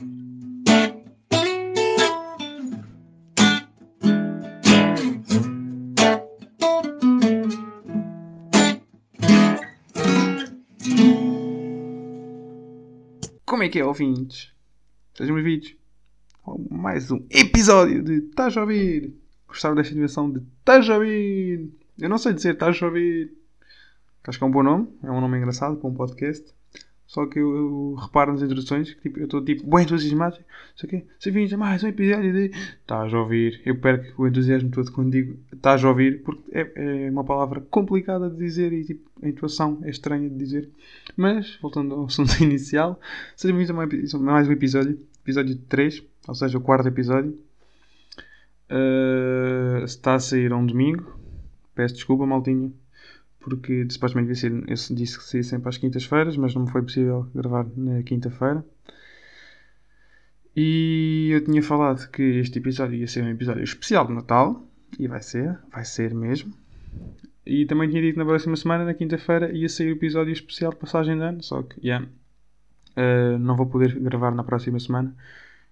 Como é que é, ouvintes? Sejam bem-vindos a mais um episódio de Estás a ouvir? Gostaram desta animação de Estás a ouvir? Eu não sei dizer Estás a ouvir. Acho que é um bom nome, é um nome engraçado para um podcast. Só que eu, eu reparo nas introduções que tipo, eu estou tipo bem entusiasmado. Só que se vinha mais um episódio de Estás a ouvir. Eu perco o entusiasmo todo quando digo Estás a ouvir, porque é, é uma palavra complicada de dizer e tipo, a intuação é estranha de dizer. Mas, voltando ao assunto inicial, sejam bem-vindos a mais um episódio, episódio 3, ou seja, o quarto episódio. Uh, está a sair um domingo. Peço desculpa, maltinha porque supostamente devia ser, eu disse que seria sempre às quintas-feiras, mas não me foi possível gravar na quinta-feira. E eu tinha falado que este episódio ia ser um episódio especial de Natal, e vai ser, vai ser mesmo. E também tinha dito na próxima semana, na quinta-feira, ia sair o episódio especial de passagem de ano, só que, yeah, uh, não vou poder gravar na próxima semana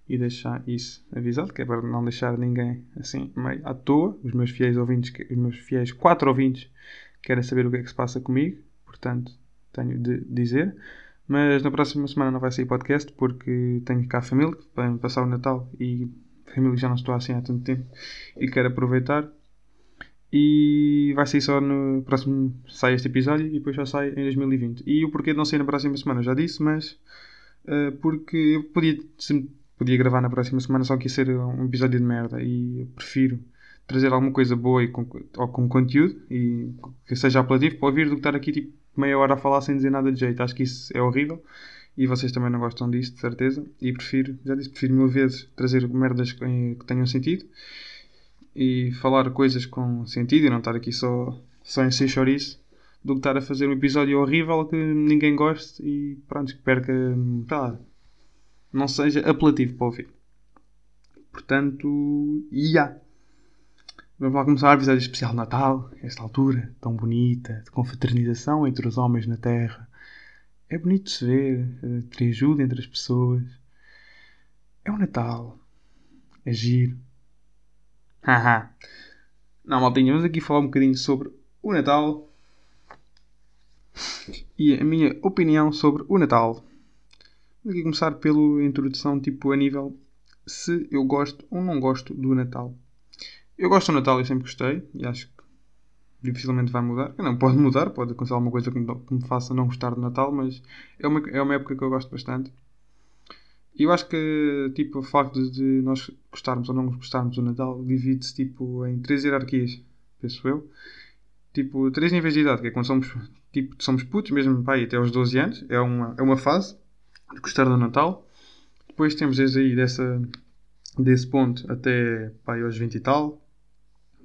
e deixar isso avisado, que é para não deixar ninguém assim meio à toa, os meus fiéis ouvintes, os meus fiéis quatro ouvintes querem saber o que é que se passa comigo, portanto tenho de dizer. Mas na próxima semana não vai sair podcast porque tenho cá a família para passar o Natal e a família já não estou assim há tanto tempo e quero aproveitar. E vai sair só no próximo. sai este episódio e depois já sai em 2020. E o porquê de não sair na próxima semana já disse, mas uh, porque eu podia, podia gravar na próxima semana, só que ia ser um episódio de merda e eu prefiro trazer alguma coisa boa e com, ou com conteúdo e que seja apelativo para ouvir do que estar aqui tipo meia hora a falar sem dizer nada de jeito. Acho que isso é horrível e vocês também não gostam disso, de certeza. E prefiro, já disse, prefiro mil vezes trazer merdas que, que tenham sentido e falar coisas com sentido e não estar aqui só, só em ser chouriço do que estar a fazer um episódio horrível que ninguém goste e pronto, que perca, tá, não seja apelativo para ouvir. Portanto, ia. Yeah. Vamos lá começar o episódio especial de Natal, esta altura tão bonita, de confraternização entre os homens na Terra. É bonito de se ver, ter ajuda entre as pessoas. É o Natal. É. Haha. Não, maltinha, vamos aqui falar um bocadinho sobre o Natal e a minha opinião sobre o Natal. Vamos aqui começar pela introdução, tipo, a nível se eu gosto ou não gosto do Natal. Eu gosto do Natal, eu sempre gostei e acho que dificilmente vai mudar. Não, pode mudar, pode acontecer alguma coisa que me, faça não gostar do Natal, mas é uma, é uma época que eu gosto bastante. E eu acho que tipo, o facto de nós gostarmos ou não gostarmos do Natal divide-se tipo, em três hierarquias, penso eu. Tipo, três níveis de idade, que é quando somos, tipo, somos putos, mesmo pai, até aos 12 anos, é uma, é uma fase de gostar do Natal. Depois temos desde aí dessa, desse ponto até pai, aos 20 e tal,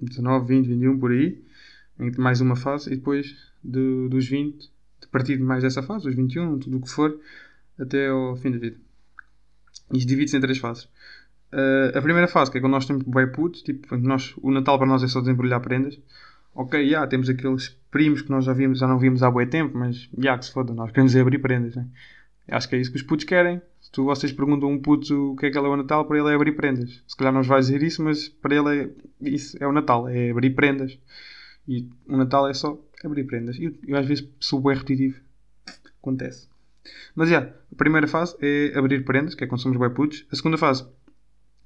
19, 20, 21 por aí, mais uma fase, e depois de, dos 20, a partir de mais dessa fase, dos 21, tudo o que for, até ao fim da vida. Isto divide-se em três fases. Uh, a primeira fase, que é quando nós temos bem putos, tipo, nós, o Natal para nós é só desembrulhar prendas. Ok, já, yeah, temos aqueles primos que nós já, vimos, já não vimos há bué tempo, mas já yeah, que se foda, nós queremos é abrir prendas, né? Acho que é isso que os putos querem. Tu, vocês perguntam a um puto o que é que é o Natal, para ele é abrir prendas. Se calhar não nos vai dizer isso, mas para ele é, isso é o Natal, é abrir prendas. E o Natal é só abrir prendas. E eu, eu às vezes sou bem repetitivo. Acontece. Mas já, yeah, a primeira fase é abrir prendas, que é quando somos bem putos. A segunda fase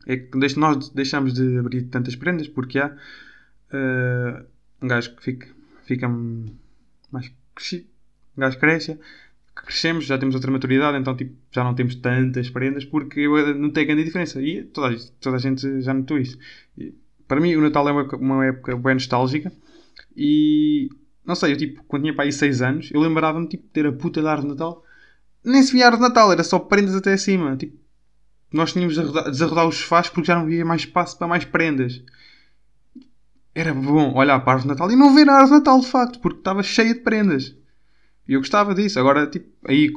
é que nós deixamos de abrir tantas prendas porque há uh, um gajo que fica, fica mais crescido, um gajo cresce crescemos, já temos outra maturidade, então tipo, já não temos tantas prendas porque eu notei grande diferença. E toda, toda a gente já notou isso. E, para mim, o Natal é uma, uma época bem nostálgica e não sei, eu tipo, quando tinha para aí 6 anos, eu lembrava-me tipo, de ter a puta de árvore de Natal. Nem se via árvore de Natal, era só prendas até acima. Tipo, nós tínhamos de desarrodar os sofás porque já não havia mais espaço para mais prendas. Era bom olhar para a árvore de Natal e não ver a árvore de Natal de facto, porque estava cheia de prendas. E eu gostava disso. Agora, tipo, aí,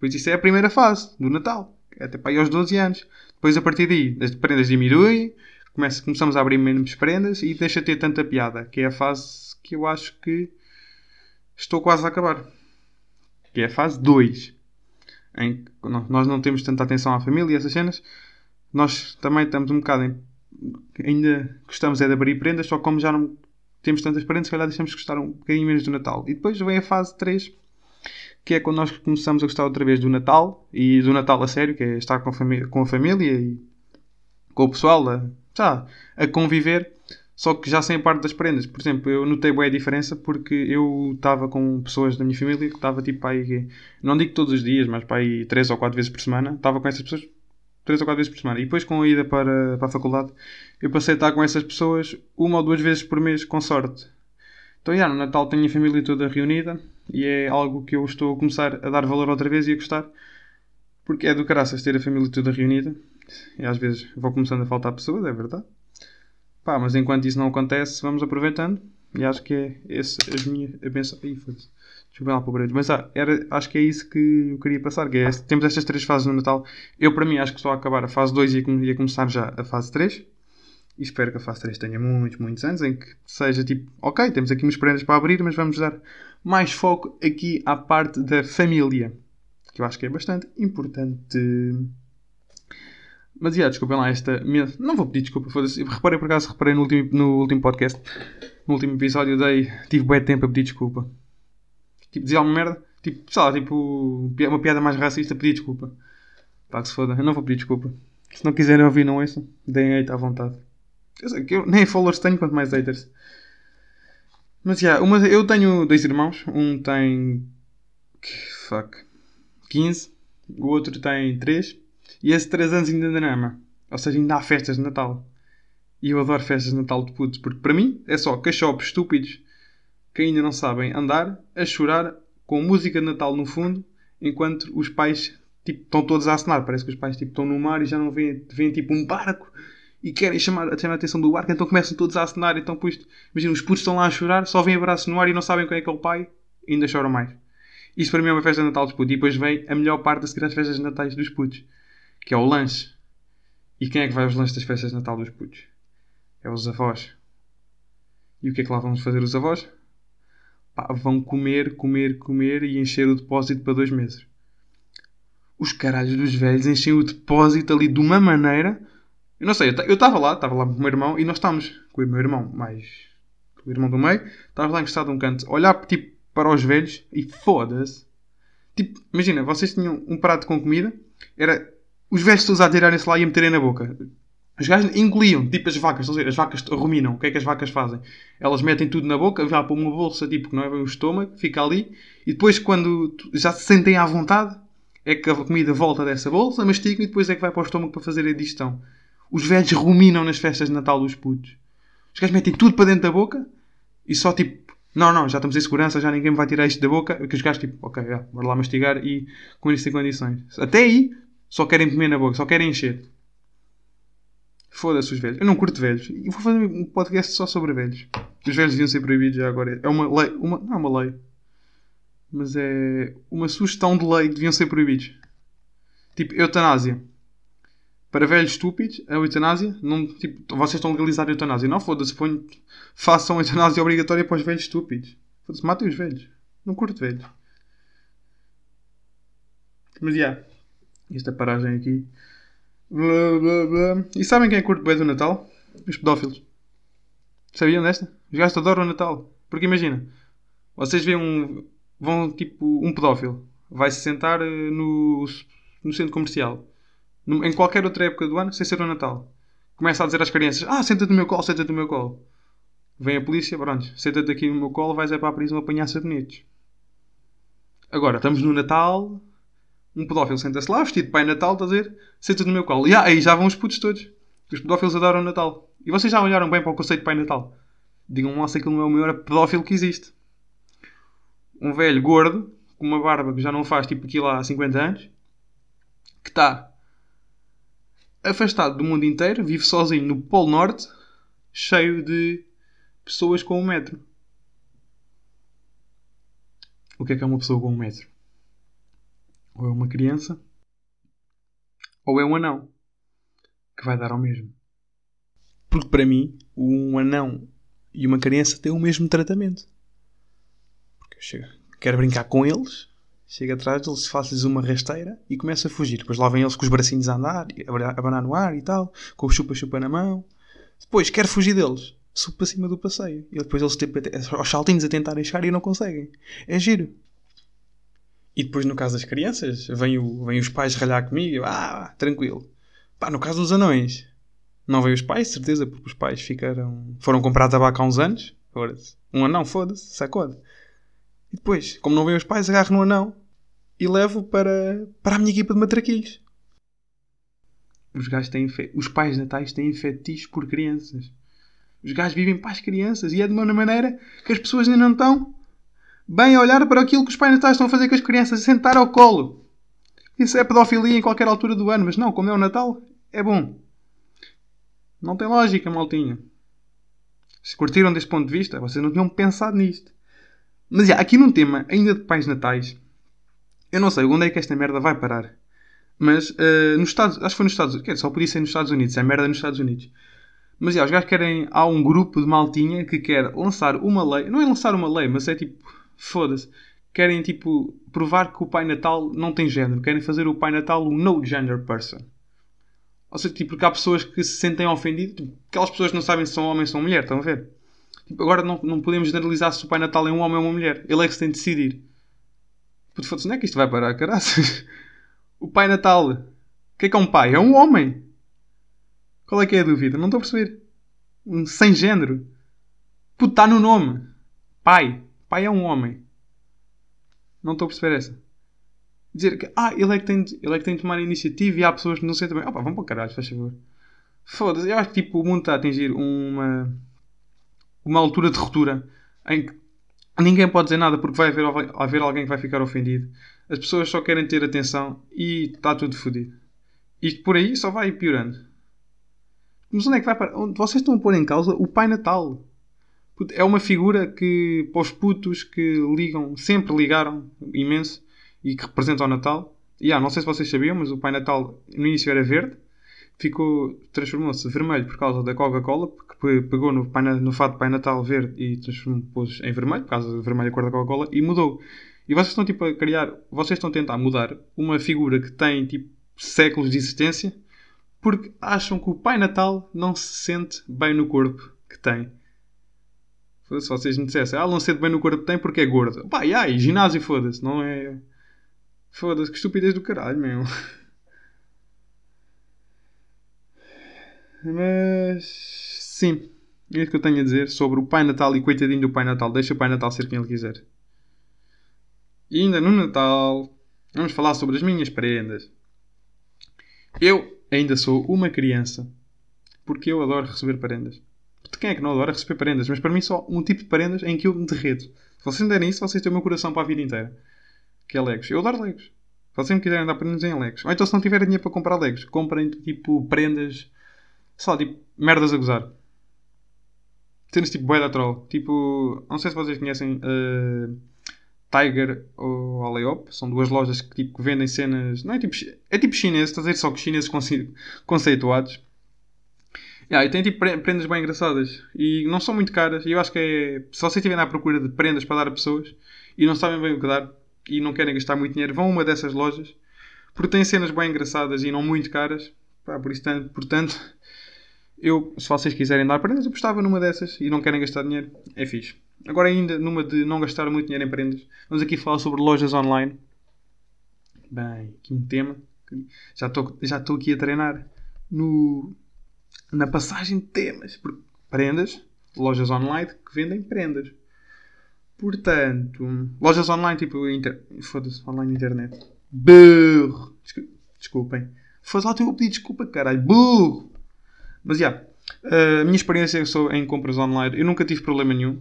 pois isso é a primeira fase do Natal. Até para aí aos 12 anos. Depois, a partir daí, as prendas diminuem, começa, começamos a abrir menos prendas e deixa de ter tanta piada. Que é a fase que eu acho que estou quase a acabar. Que é a fase 2. em que nós não temos tanta atenção à família e essas cenas, nós também estamos um bocado em, ainda gostamos é de abrir prendas, só como já não temos tantas prendas, se calhar deixamos de gostar um bocadinho menos do Natal. E depois vem a fase 3, que é quando nós começamos a gostar outra vez do Natal e do Natal a sério, que é estar com a, família, com a família e com o pessoal a, a conviver, só que já sem a parte das prendas. Por exemplo, eu notei bem a diferença porque eu estava com pessoas da minha família que estava tipo aí, não digo todos os dias, mas para aí 3 ou 4 vezes por semana, estava com essas pessoas 3 ou 4 vezes por semana. E depois com a ida para, para a faculdade, eu passei a estar com essas pessoas uma ou duas vezes por mês, com sorte. Então, já, no Natal tenho a família toda reunida e é algo que eu estou a começar a dar valor outra vez e a gostar. Porque é do caraças ter a família toda reunida. E às vezes vou começando a faltar pessoas, é verdade. Pá, mas enquanto isso não acontece, vamos aproveitando. E acho que é esse as minhas. A benção. Ih. Desculpa lá, pobreza. Mas ah, era, acho que é isso que eu queria passar. Que é, temos estas três fases no Natal. Eu, para mim, acho que só a acabar a fase 2 e ia começar já a fase 3. E espero que a fase 3 tenha muitos, muitos anos. Em que seja tipo, ok, temos aqui umas prendas para abrir, mas vamos dar mais foco aqui à parte da família. Que eu acho que é bastante importante. Mas, yeah, desculpem lá esta... Não vou pedir desculpa, foda-se. Reparei, por acaso, reparei no último, no último podcast. No último episódio dei... Tive bem tempo a pedir desculpa. Tipo, dizia alguma merda. Tipo, sei lá, tipo... Uma piada mais racista, pedir desculpa. Pá, que se foda. Eu não vou pedir desculpa. Se não quiserem ouvir, não ouçam. Deem hate à vontade. Eu nem followers tenho, quanto mais haters. Mas, yeah, uma, eu tenho dois irmãos. Um tem... Fuck. 15. O outro tem 3. E esse 3 anos ainda na ama. Ou seja, ainda há festas de Natal. E eu adoro festas de Natal de putos, porque para mim é só cachopos estúpidos que ainda não sabem andar a chorar com música de Natal no fundo, enquanto os pais tipo, estão todos a acenar. Parece que os pais tipo, estão no mar e já não veem, veem tipo um barco e querem chamar, chamar a atenção do barco, então começam todos a acenar. Então, pois, imagina, os putos estão lá a chorar, só vêm abraço no ar e não sabem quem é aquele pai e ainda choram mais. Isto para mim é uma festa de Natal dos putos. E depois vem a melhor parte seguir às festas de Natais dos putos que é o lanche. E quem é que vai aos lanches das festas de Natal dos putos? É os avós. E o que é que lá vamos fazer os avós? Pá, vão comer, comer, comer e encher o depósito para dois meses. Os caralhos dos velhos enchem o depósito ali de uma maneira. Eu não sei, eu estava lá, estava lá com o meu irmão e nós estávamos com o meu irmão, mais o irmão do meio, estávamos lá encostado num canto, olhar tipo para os velhos e foda-se. Tipo, imagina, vocês tinham um prato com comida, era os velhos todos a atirarem-se lá e a meterem na boca. Os gajos engoliam, tipo as vacas, as vacas ruminam. O que é que as vacas fazem? Elas metem tudo na boca, vão para uma bolsa, tipo, que não é bem o estômago, fica ali, e depois, quando já se sentem à vontade, é que a comida volta dessa bolsa, mastigam e depois é que vai para o estômago para fazer a digestão. Os velhos ruminam nas festas de Natal dos putos. Os gajos metem tudo para dentro da boca e só tipo, não, não, já estamos em segurança, já ninguém me vai tirar isto da boca. Que os gajos tipo, ok, já, bora lá mastigar e com isso em condições. Até aí, só querem comer na boca, só querem encher. Foda-se os velhos. Eu não curto velhos. E vou fazer um podcast só sobre velhos. Os velhos deviam ser proibidos já agora. É uma lei. Uma, não é uma lei. Mas é uma sugestão de lei que deviam ser proibidos. Tipo, eutanásia. Para velhos estúpidos, a eutanásia. Não, tipo, vocês estão a legalizar a eutanásia. Não, foda-se. Façam a eutanásia obrigatória para os velhos estúpidos. Foda-se, matem os velhos. Não curto velhos. Mas, já. Yeah esta paragem aqui. Blá, blá, blá. E sabem quem curto bem do Natal? Os pedófilos. Sabiam desta? Os gajos adoram o Natal. Porque imagina, vocês veem um. Vão tipo. Um pedófilo. Vai se sentar eh, no, no centro comercial. Em qualquer outra época do ano, sem ser o Natal. Começa a dizer às crianças: Ah, senta-te no meu colo, senta-te no meu colo. Vem a polícia, pronto, senta-te aqui no meu colo, vais é para a prisão apanhar sabonetes. Agora, estamos no Natal, um pedófilo senta-se lá, vestido de Pai Natal, está a dizer, senta no meu colo. E ah, aí já vão os putos todos. Os pedófilos adoram o Natal. E vocês já olharam bem para o conceito de Pai Natal. Digam lá se aquilo não é o maior pedófilo que existe. Um velho gordo, com uma barba que já não faz tipo aquilo há 50 anos, que está afastado do mundo inteiro, vive sozinho no Polo Norte, cheio de pessoas com um metro. O que é que é uma pessoa com um metro? Ou é uma criança, ou é um anão, que vai dar ao mesmo. Porque para mim, um anão e uma criança têm o mesmo tratamento. Porque eu chego, quero brincar com eles, chega atrás deles, faz-lhes uma rasteira e começa a fugir. Depois lá vêm eles com os bracinhos a andar, a abanar no ar e tal, com o chupa-chupa na mão. Depois quer fugir deles, sube para cima do passeio. E depois eles tipo, aos saltinhos a tentar enxar e não conseguem. É giro. E depois, no caso das crianças, vêm, o, vêm os pais ralhar comigo. Ah, tranquilo. Pá, no caso dos anões, não veio os pais, certeza, porque os pais ficaram. foram comprar tabaco há uns anos. Um anão, foda-se, sacode. E depois, como não veio os pais, agarro no anão e levo para, para a minha equipa de matraquilhos. Os gajos têm fe... Os pais natais têm fetiches por crianças. Os gajos vivem para as crianças e é de uma maneira que as pessoas ainda não estão bem a olhar para aquilo que os pais natais estão a fazer com as crianças, sentar ao colo. Isso é pedofilia em qualquer altura do ano, mas não, como é o Natal, é bom. Não tem lógica, maltinha. Se curtiram deste ponto de vista, vocês não tinham pensado nisto. Mas já, aqui num tema ainda de pais natais, eu não sei onde é que esta merda vai parar. Mas uh, nos Estados acho que foi nos Estados Unidos, só podia ser nos Estados Unidos, é merda nos Estados Unidos. Mas já, os gajos querem, há um grupo de maltinha que quer lançar uma lei, não é lançar uma lei, mas é tipo foda-se. Querem, tipo, provar que o Pai Natal não tem género. Querem fazer o Pai Natal um no gender person. Ou seja, tipo, porque há pessoas que se sentem ofendidas. Tipo, aquelas pessoas que não sabem se são homem ou são mulher, estão a ver? Agora não, não podemos generalizar se o Pai Natal é um homem ou uma mulher. Ele é que se tem de decidir. Puto, foda-se, não é que isto vai parar, caraças? O Pai Natal. O que é que é um pai? É um homem. Qual é que é a dúvida? Não estou a perceber. Um sem género. Puto, está no nome. Pai. Pai é um homem. Não estou a perceber essa. Dizer que, ah, ele é que tem, ele é que tem de tomar a iniciativa e há pessoas que não sentem bem. Opa, vamos para o caralho, faz favor. Foda-se, eu acho que tipo, o mundo está a atingir uma, uma altura de ruptura em que ninguém pode dizer nada porque vai haver, haver alguém que vai ficar ofendido. As pessoas só querem ter atenção e está tudo fodido. E por aí só vai piorando. Mas onde é que vai para. Vocês estão a pôr em causa o Pai Natal. É uma figura que, para os putos que ligam, sempre ligaram imenso e que representa o Natal. E ah, não sei se vocês sabiam, mas o Pai Natal no início era verde, ficou, transformou-se vermelho por causa da Coca-Cola, pegou no, pai, no fato de Pai Natal verde e transformou-se em vermelho, por causa do vermelho a cor da Coca-Cola, e mudou. E vocês estão tipo a criar, vocês estão a tentar mudar uma figura que tem tipo séculos de existência porque acham que o Pai Natal não se sente bem no corpo que tem. Se vocês me dissessem, ah, não sente bem no corpo que tem porque é gordo. Pá, e aí, ginásio, foda-se, não é. Foda-se, que estupidez do caralho, meu. Mas. Sim, é isso que eu tenho a dizer sobre o Pai Natal e coitadinho do Pai Natal. Deixa o Pai Natal ser quem ele quiser. E ainda no Natal, vamos falar sobre as minhas prendas. Eu ainda sou uma criança porque eu adoro receber prendas. De quem é que não adora receber prendas? Mas para mim só um tipo de prendas em que eu me derreto. Se vocês me derem isso, vocês têm o meu coração para a vida inteira. Que é Legos. Eu adoro Legos. Se vocês me quiserem dar prendas em Legos. Ou então se não tiverem dinheiro para comprar Legos, comprem tipo prendas. Sei lá, tipo merdas a gozar. Cenas tipo Boeda Troll. Tipo. Não sei se vocês conhecem. Uh, Tiger ou Aleop. São duas lojas que tipo, vendem cenas. Não é tipo. É tipo chinês, estás a dizer só que chineses conceituados. Yeah, e tem tipo prendas bem engraçadas. E não são muito caras. E eu acho que é. Se vocês estiverem à procura de prendas para dar a pessoas e não sabem bem o que dar e não querem gastar muito dinheiro, vão a uma dessas lojas. Porque tem cenas bem engraçadas e não muito caras. Pá, por isso, portanto, eu, se vocês quiserem dar prendas, eu postava numa dessas e não querem gastar dinheiro. É fixe. Agora, ainda numa de não gastar muito dinheiro em prendas, vamos aqui falar sobre lojas online. Bem, aqui um tema. Já estou já aqui a treinar no na passagem de temas. Prendas, lojas online que vendem prendas. Portanto, lojas online tipo. Inter... Foda-se, online internet. Burro! Desculpem. Faz lá o teu pedido desculpa, caralho. Burro! Mas já. Yeah, a minha experiência em compras online. Eu nunca tive problema nenhum.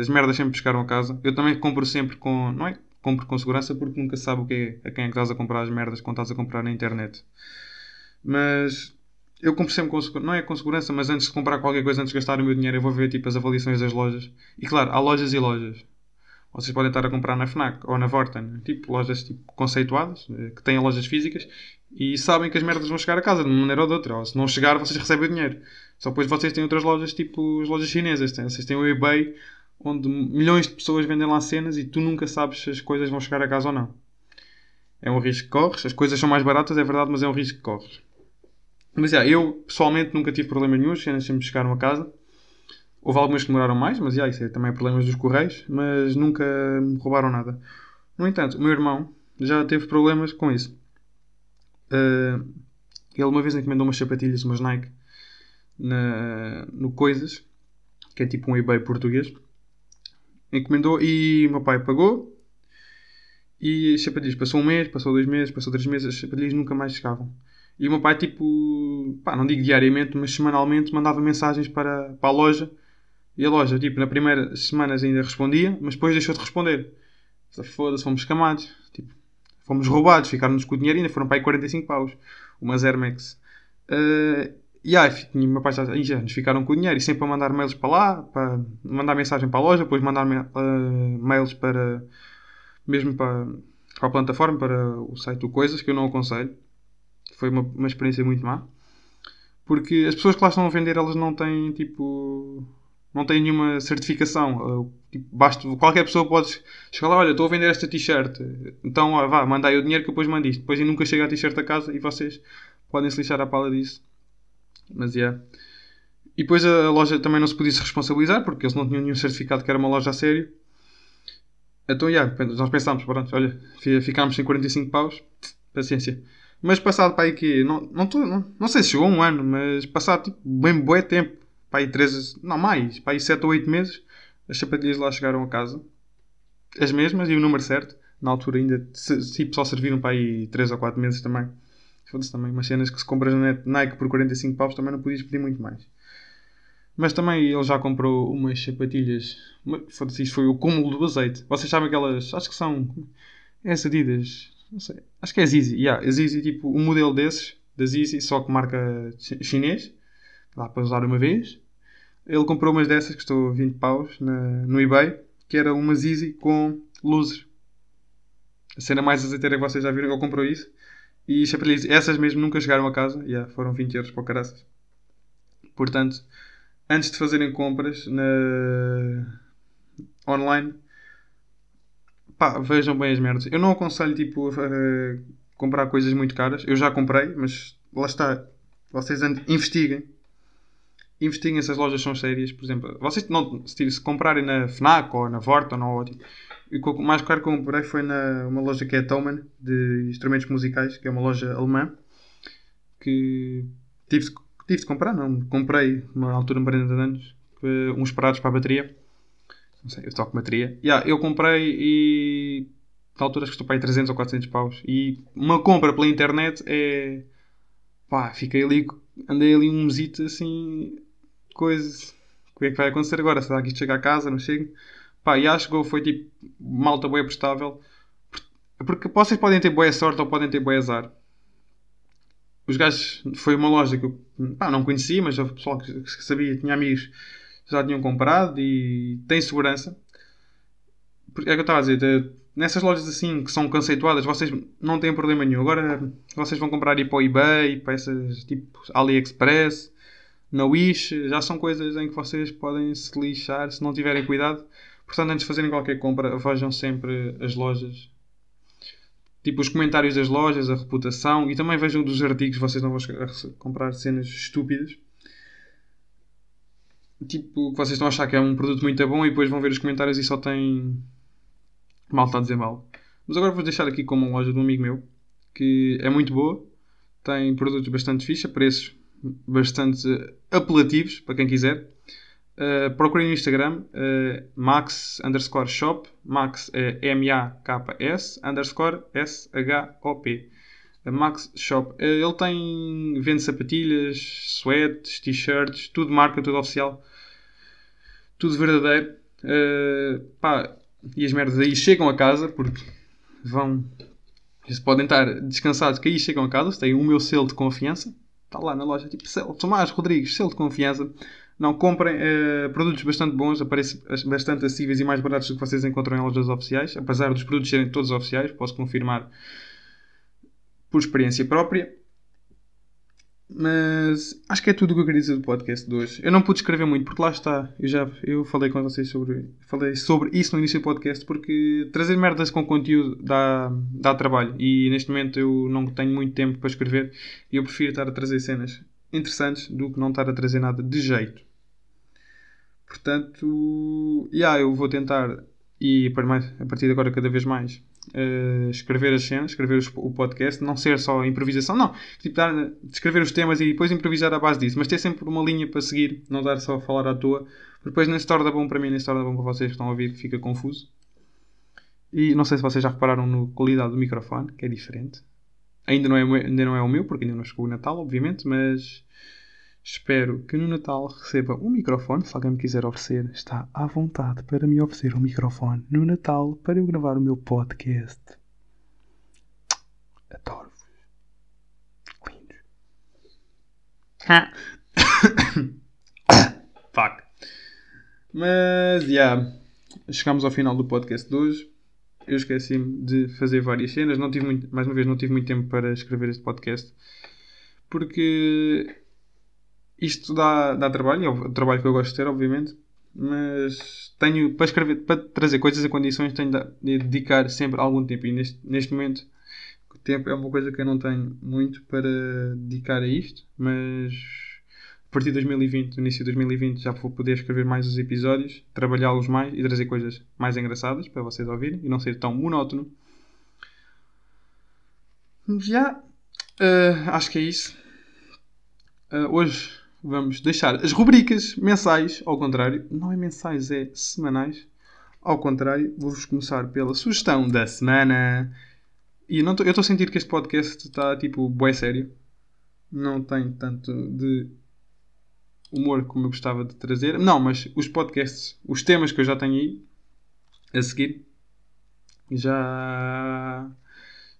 As merdas sempre pescaram a casa. Eu também compro sempre com. Não é? Compro com segurança porque nunca sabe o que é, a quem é que estás a comprar as merdas quando estás a comprar na internet. Mas eu compro sempre com, não é com segurança, mas antes de comprar qualquer coisa, antes de gastar o meu dinheiro, eu vou ver tipo as avaliações das lojas. E claro, há lojas e lojas. Vocês podem estar a comprar na FNAC ou na Vorten, tipo lojas tipo, conceituadas, eh, que têm lojas físicas, e sabem que as merdas vão chegar a casa de uma maneira ou de outra. Ou se não chegar, vocês recebem o dinheiro. Só depois vocês têm outras lojas, tipo as lojas chinesas. Vocês têm o eBay, onde milhões de pessoas vendem lá cenas e tu nunca sabes se as coisas vão chegar a casa ou não. É um risco que corres. As coisas são mais baratas, é verdade, mas é um risco que corres. Mas, yeah, eu, pessoalmente, nunca tive problema nenhum. As cenas sempre chegaram a casa. Houve algumas que demoraram mais, mas yeah, isso é também problemas dos correios. Mas nunca me roubaram nada. No entanto, o meu irmão já teve problemas com isso. Uh, ele uma vez encomendou umas sapatilhas, umas Nike, na, no Coisas, que é tipo um eBay português. Encomendou e meu pai pagou. E as sapatilhas passou um mês, passou dois meses, passou três meses, as sapatilhas nunca mais chegavam. E o meu pai, tipo, pá, não digo diariamente, mas semanalmente mandava mensagens para, para a loja. E a loja, tipo, na primeira semanas ainda respondia, mas depois deixou de responder. Foda-se, fomos escamados. Tipo, fomos roubados, ficaram-nos com o dinheiro ainda, foram para aí 45 paus. Umas Air Max. Uh, e aí, meu pai já, já nos ficaram com o dinheiro e sempre a mandar mails para lá, para mandar mensagem para a loja, depois mandar uh, mails para mesmo para, para a plataforma, para o site do Coisas, que eu não aconselho. Foi uma, uma experiência muito má. Porque as pessoas que lá estão a vender, elas não têm tipo. Não têm nenhuma certificação. Tipo, basta, qualquer pessoa pode chegar lá, olha, estou a vender esta t-shirt. Então vá, mandai o dinheiro que depois mando isto. Depois nunca chega a t-shirt a casa e vocês podem se lixar a pala disso. Mas é. Yeah. E depois a loja também não se podia se responsabilizar porque eles não tinham nenhum certificado que era uma loja a sério. Então, yeah, nós pensámos, pronto, olha, ficámos sem 45 paus, paciência. Mas passado para aí que, não, não, não, não sei se chegou um ano, mas passado tipo, bem bué tempo, para aí 13, não mais, para aí 7 ou 8 meses, as sapatilhas lá chegaram a casa. As mesmas e o número certo. Na altura ainda, se, tipo, só serviram para aí 3 ou 4 meses também. Foda-se também, umas cenas que se compras na Nike por 45 paus também não podias pedir muito mais. Mas também ele já comprou umas sapatilhas. Foda-se, isto foi o cúmulo do azeite. Vocês sabem aquelas. Acho que são. É as. Não sei. Acho que é Zizi. Yeah, a Zizi, tipo, um modelo desses, da Zizi, só que marca chinês. Dá para usar uma vez. Ele comprou umas dessas, que custou 20 paus na, no eBay, que era uma Zizi com luzes. A cena mais azeiteira que vocês já viram, ele comprou isso. E sapatilhas, essas mesmo nunca chegaram a casa. Yeah, foram 20 euros para o caraças. Portanto, antes de fazerem compras na... online, pá, vejam bem as merdas. Eu não aconselho tipo, a comprar coisas muito caras. Eu já comprei, mas lá está. Vocês investiguem. Investiguem se as lojas são sérias. Por exemplo, vocês não, se comprarem na Fnac ou na Vorton ou tipo, o mais caro que comprei foi na uma loja que é Thomann de instrumentos musicais, que é uma loja alemã que tive Tive de comprar, não. Comprei, uma altura, 40 anos, uns parados para a bateria. Não sei, eu toco bateria. Yeah, eu comprei e. Na altura estou para aí 300 ou 400 paus. E uma compra pela internet é. Pá, fiquei ali. Andei ali um mesito assim. Coisa. O que é que vai acontecer agora? Será que isto chega a casa? Não chega? Pá, e acho que foi tipo. Malta boa prestável. Porque vocês podem ter boa sorte ou podem ter boa azar os gajos, foi uma loja que eu pá, não conhecia, mas o pessoal que, sabia, tinha amigos já tinham comprado e tem segurança. É que eu estava a dizer, de, nessas lojas assim que são conceituadas, vocês não têm problema nenhum. Agora vocês vão comprar ir para o eBay, para essas tipo AliExpress, na Wish, já são coisas em que vocês podem se lixar se não tiverem cuidado. Portanto, antes de fazerem qualquer compra, vejam sempre as lojas tipo os comentários das lojas, a reputação e também vejam dos artigos, vocês não vão comprar cenas estúpidas. Tipo, que vocês estão a achar que é um produto muito bom e depois vão ver os comentários e só tem mal está a dizer mal. Mas agora vou deixar aqui como uma loja de um amigo meu que é muito boa, tem produtos bastante fixe, preços bastante apelativos para quem quiser. Uh, procurem no Instagram uh, max underscore shop. Max é M-A-K-S underscore S-H-O-P. Uh, max shop. Uh, ele tem. vende sapatilhas, sweats, t-shirts, tudo marca, tudo oficial. Tudo verdadeiro. pá, e as merdas aí chegam a casa porque vão. Podem estar descansados que aí chegam a casa. Tem o meu selo de confiança. Está lá na loja, tipo, Tomás Rodrigues, selo de confiança não, comprem uh, produtos bastante bons, aparecem bastante acessíveis e mais baratos do que vocês encontram em lojas oficiais. Apesar dos produtos serem todos oficiais, posso confirmar por experiência própria. Mas acho que é tudo o que eu queria dizer do podcast de hoje. Eu não pude escrever muito, porque lá está. Eu já eu falei com vocês sobre, falei sobre isso no início do podcast, porque trazer merdas com conteúdo dá, dá trabalho. E neste momento eu não tenho muito tempo para escrever. E eu prefiro estar a trazer cenas interessantes do que não estar a trazer nada de jeito. Portanto, yeah, eu vou tentar, e a partir de agora cada vez mais, uh, escrever as cenas, escrever os, o podcast, não ser só improvisação, não. Tipo, dar, escrever os temas e depois improvisar à base disso, mas ter sempre uma linha para seguir, não dar só a falar à toa, depois nem se torna bom para mim, nem se torna bom para vocês que estão a ouvir, fica confuso. E não sei se vocês já repararam na qualidade do microfone, que é diferente. Ainda não é, ainda não é o meu, porque ainda não chegou o Natal, obviamente, mas Espero que no Natal receba um microfone. Se alguém me quiser oferecer, está à vontade para me oferecer um microfone no Natal para eu gravar o meu podcast. Adoro-vos. Lindos. Fuck. Mas, já. Yeah, chegamos ao final do podcast de hoje. Eu esqueci-me de fazer várias cenas. Não tive muito, mais uma vez, não tive muito tempo para escrever este podcast. Porque isto dá, dá trabalho, é o trabalho que eu gosto de ter, obviamente, mas tenho, para escrever, para trazer coisas a condições, tenho de dedicar sempre algum tempo. E neste, neste momento, o tempo é uma coisa que eu não tenho muito para dedicar a isto, mas a partir de 2020, no início de 2020, já vou poder escrever mais os episódios, trabalhá-los mais e trazer coisas mais engraçadas para vocês ouvirem e não ser tão monótono. Já, uh, acho que é isso. Uh, hoje vamos deixar as rubricas mensais, ao contrário, não é mensais, é semanais. Ao contrário, vou-vos começar pela sugestão da semana. E não tô, eu estou a sentir que este podcast está tipo bué sério. Não tem tanto de humor como eu gostava de trazer. Não, mas os podcasts, os temas que eu já tenho aí a seguir, já,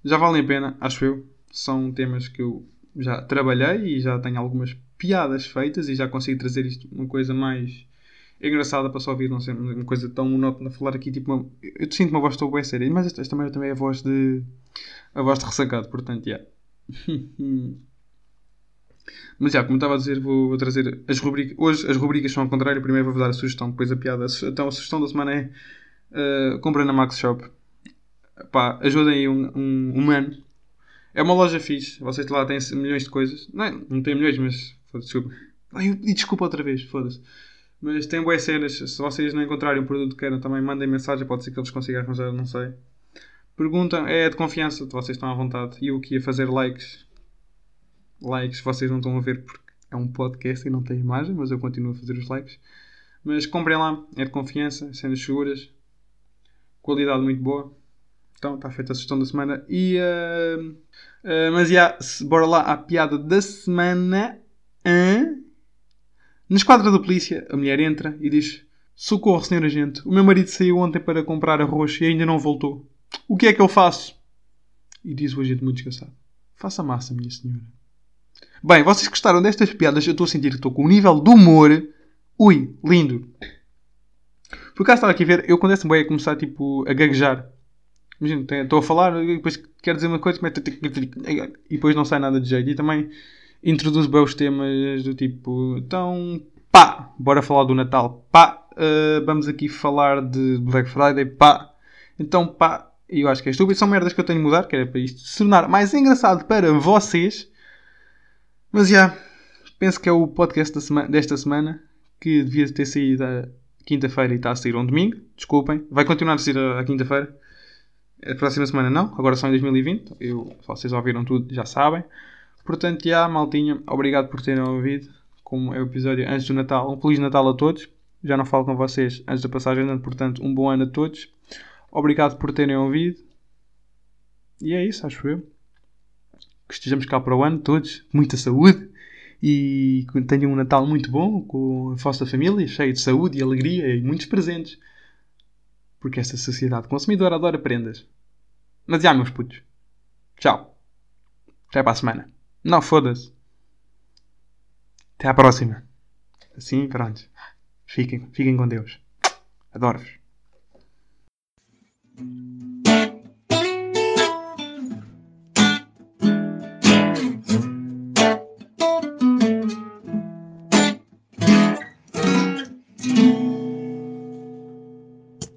já valem a pena, acho eu. São temas que eu já trabalhei e já tenho algumas piadas feitas e já consigo trazer isto uma coisa mais engraçada para só ouvir, não ser uma coisa tão monótona falar aqui, tipo, uma, eu sinto uma voz tão bem séria, mas esta, esta também, é a voz de a voz de ressacado, portanto. Yeah. mas já, como estava a dizer, vou, vou, trazer as rubricas. Hoje as rubricas são ao contrário, primeiro vou-vos dar a sugestão, depois a piada. Então a sugestão da semana é uh, comprem na Max Shop. Pá, ajudem aí um, um, um mano. É uma loja fixe, vocês lá têm milhões de coisas. Não, não tem milhões, mas Desculpa. E desculpa outra vez, foda-se. Mas tem boas cenas. Se vocês não encontrarem o produto que queiram, também mandem mensagem. Pode ser que eles consigam arranjar, não sei. Perguntam, é de confiança, vocês estão à vontade. E eu que ia fazer likes. Likes, vocês não estão a ver porque é um podcast e não tem imagem, mas eu continuo a fazer os likes. Mas comprem lá, é de confiança, cenas seguras, qualidade muito boa. Então está feita a sugestão da semana. E, uh, uh, mas já, yeah, bora lá à piada da semana. Hã? Na esquadra da polícia, a mulher entra e diz: Socorro, senhor agente. O meu marido saiu ontem para comprar arroz e ainda não voltou. O que é que eu faço? E diz o agente muito descansado: Faça massa, minha senhora. Bem, vocês gostaram destas piadas? Eu estou a sentir que estou com um nível de humor. Ui, lindo. Por acaso estava aqui a ver, eu quando esse bem a começar tipo, a gaguejar. Imagina, estou a falar e depois quero dizer uma coisa e depois não sai nada de jeito. E também introduz bem os temas do tipo, então, pá, bora falar do Natal, pá, uh, vamos aqui falar de Black Friday, pá, então, pá, eu acho que é estúpido, são merdas que eu tenho de mudar, que era para isto se tornar mais engraçado para vocês, mas já, yeah, penso que é o podcast da sema desta semana, que devia ter saído a quinta-feira e está a sair um domingo, desculpem, vai continuar a sair a, quinta-feira, a próxima semana não, agora só em 2020, eu, vocês ouviram tudo já sabem. Portanto, já, maltinha, obrigado por terem ouvido. Como é o episódio antes do Natal. Um Feliz Natal a todos. Já não falo com vocês antes da passagem portanto, um bom ano a todos. Obrigado por terem ouvido. E é isso, acho eu. Que estejamos cá para o ano, todos. Muita saúde. E que tenham um Natal muito bom com a vossa família, cheio de saúde e alegria e muitos presentes. Porque esta sociedade consumidora adora prendas. Mas já, meus putos. Tchau. Até para a semana. Não, foda-se. Até à próxima. Assim, pronto. Fiquem, fiquem com Deus. Adoro-vos.